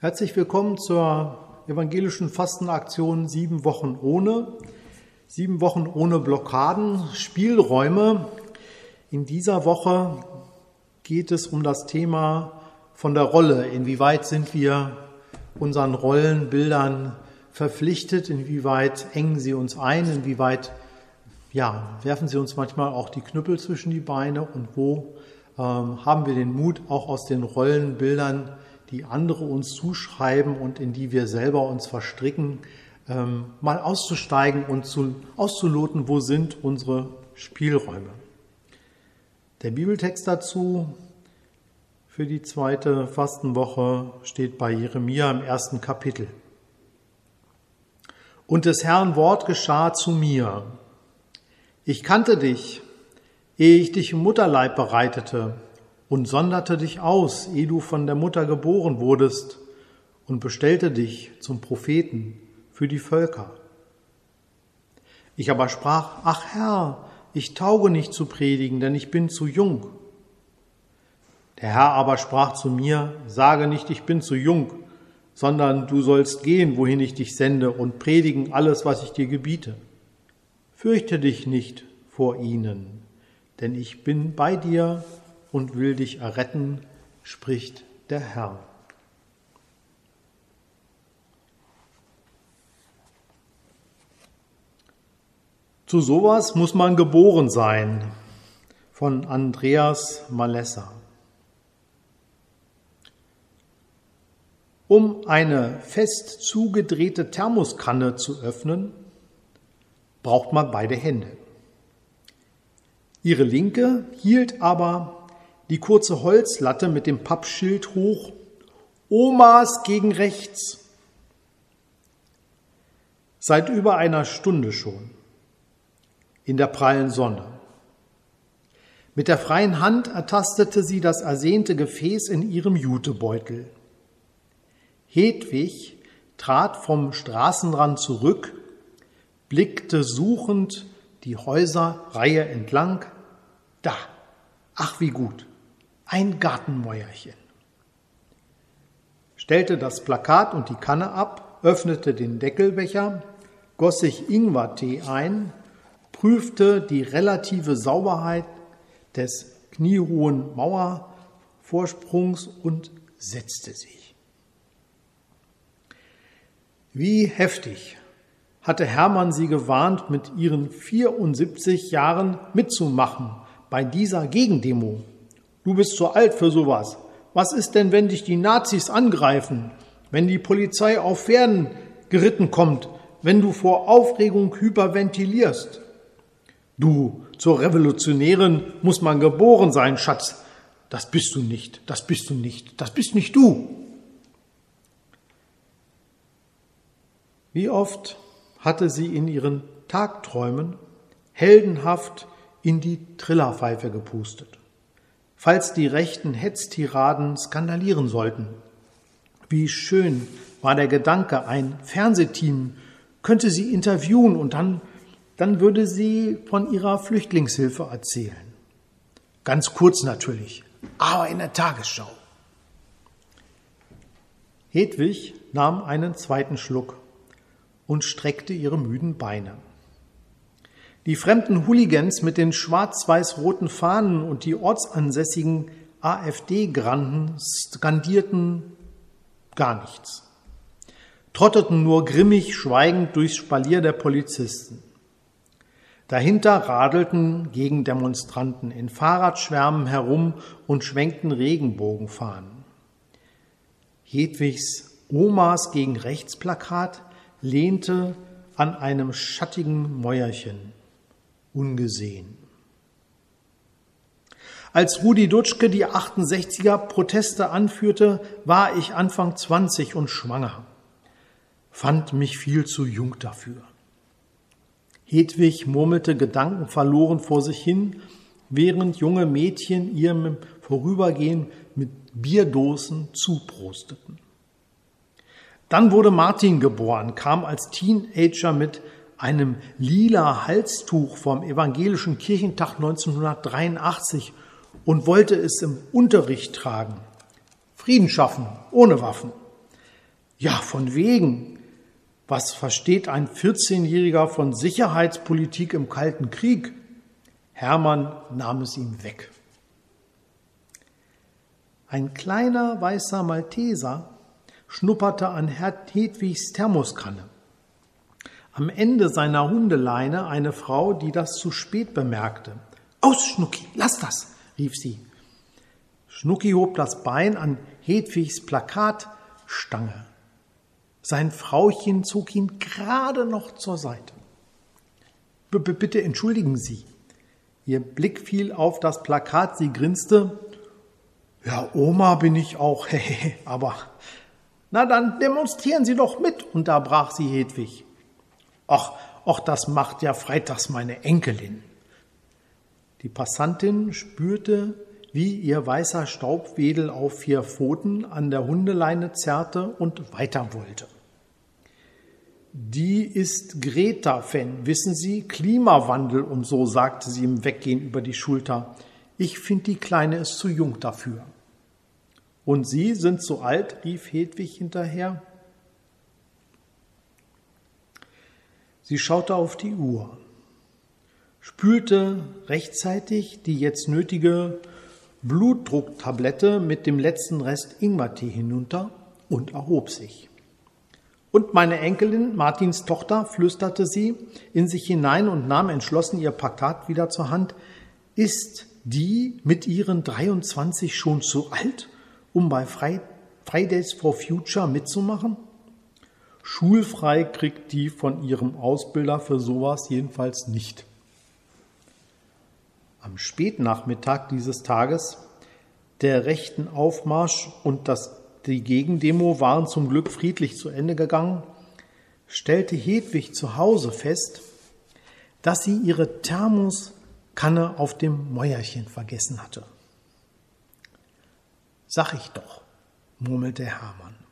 Herzlich willkommen zur evangelischen Fastenaktion Sieben Wochen ohne. Sieben Wochen ohne Blockaden, Spielräume. In dieser Woche geht es um das Thema von der Rolle. Inwieweit sind wir unseren Rollenbildern verpflichtet? Inwieweit engen sie uns ein? Inwieweit ja, werfen sie uns manchmal auch die Knüppel zwischen die Beine? Und wo ähm, haben wir den Mut, auch aus den Rollenbildern die andere uns zuschreiben und in die wir selber uns verstricken, ähm, mal auszusteigen und zu, auszuloten, wo sind unsere Spielräume. Der Bibeltext dazu für die zweite Fastenwoche steht bei Jeremia im ersten Kapitel. Und des Herrn Wort geschah zu mir. Ich kannte dich, ehe ich dich im Mutterleib bereitete und sonderte dich aus, ehe du von der Mutter geboren wurdest, und bestellte dich zum Propheten für die Völker. Ich aber sprach, ach Herr, ich tauge nicht zu predigen, denn ich bin zu jung. Der Herr aber sprach zu mir, sage nicht, ich bin zu jung, sondern du sollst gehen, wohin ich dich sende, und predigen alles, was ich dir gebiete. Fürchte dich nicht vor ihnen, denn ich bin bei dir und will dich erretten, spricht der Herr. Zu sowas muss man geboren sein, von Andreas Malessa. Um eine fest zugedrehte Thermoskanne zu öffnen, braucht man beide Hände. Ihre linke hielt aber die kurze Holzlatte mit dem Pappschild hoch, Omas gegen rechts. Seit über einer Stunde schon, in der prallen Sonne. Mit der freien Hand ertastete sie das ersehnte Gefäß in ihrem Jutebeutel. Hedwig trat vom Straßenrand zurück, blickte suchend die Häuserreihe entlang. Da, ach wie gut ein Gartenmäuerchen. Stellte das Plakat und die Kanne ab, öffnete den Deckelbecher, goss sich Ingwertee ein, prüfte die relative Sauberheit des kniehohen Mauervorsprungs und setzte sich. Wie heftig hatte Hermann sie gewarnt, mit ihren 74 Jahren mitzumachen bei dieser Gegendemo Du bist zu alt für sowas. Was ist denn, wenn dich die Nazis angreifen? Wenn die Polizei auf Pferden geritten kommt? Wenn du vor Aufregung hyperventilierst? Du, zur Revolutionärin muss man geboren sein, Schatz. Das bist du nicht, das bist du nicht, das bist nicht du. Wie oft hatte sie in ihren Tagträumen heldenhaft in die Trillerpfeife gepustet falls die rechten Hetztiraden skandalieren sollten. Wie schön war der Gedanke, ein Fernsehteam könnte sie interviewen und dann, dann würde sie von ihrer Flüchtlingshilfe erzählen. Ganz kurz natürlich, aber in der Tagesschau. Hedwig nahm einen zweiten Schluck und streckte ihre müden Beine. Die fremden Hooligans mit den schwarz-weiß-roten Fahnen und die ortsansässigen AfD-Granden skandierten gar nichts, trotteten nur grimmig schweigend durchs Spalier der Polizisten. Dahinter radelten Gegendemonstranten in Fahrradschwärmen herum und schwenkten Regenbogenfahnen. Hedwigs Omas gegen Rechtsplakat lehnte an einem schattigen Mäuerchen ungesehen. Als Rudi Dutschke die 68er Proteste anführte, war ich Anfang 20 und schwanger, fand mich viel zu jung dafür. Hedwig murmelte gedankenverloren vor sich hin, während junge Mädchen ihrem Vorübergehen mit Bierdosen zuprosteten. Dann wurde Martin geboren, kam als Teenager mit einem lila Halstuch vom Evangelischen Kirchentag 1983 und wollte es im Unterricht tragen. Frieden schaffen, ohne Waffen. Ja, von wegen. Was versteht ein 14-Jähriger von Sicherheitspolitik im Kalten Krieg? Hermann nahm es ihm weg. Ein kleiner weißer Malteser schnupperte an Hedwigs Thermoskanne. Am Ende seiner Hundeleine eine Frau, die das zu spät bemerkte. Aus, Schnucki, lass das, rief sie. Schnucki hob das Bein an Hedwigs Plakatstange. Sein Frauchen zog ihn gerade noch zur Seite. B bitte entschuldigen Sie. Ihr Blick fiel auf das Plakat, sie grinste. Ja, Oma bin ich auch, aber na dann demonstrieren Sie doch mit, unterbrach sie Hedwig. Ach, ach, das macht ja freitags meine Enkelin. Die Passantin spürte, wie ihr weißer Staubwedel auf vier Pfoten an der Hundeleine zerrte und weiter wollte. Die ist Greta-Fan, wissen Sie, Klimawandel und so, sagte sie im Weggehen über die Schulter. Ich finde, die Kleine ist zu jung dafür. Und Sie sind zu alt, rief Hedwig hinterher. Sie schaute auf die Uhr, spülte rechtzeitig die jetzt nötige Blutdrucktablette mit dem letzten Rest Ingwertee hinunter und erhob sich. Und meine Enkelin, Martins Tochter, flüsterte sie in sich hinein und nahm entschlossen ihr Plakat wieder zur Hand, ist die mit ihren 23 schon zu alt? um bei Fridays for Future mitzumachen? Schulfrei kriegt die von ihrem Ausbilder für sowas jedenfalls nicht. Am Spätnachmittag dieses Tages, der rechten Aufmarsch und das, die Gegendemo waren zum Glück friedlich zu Ende gegangen, stellte Hedwig zu Hause fest, dass sie ihre Thermoskanne auf dem Mäuerchen vergessen hatte. Sag ich doch, murmelte Hermann.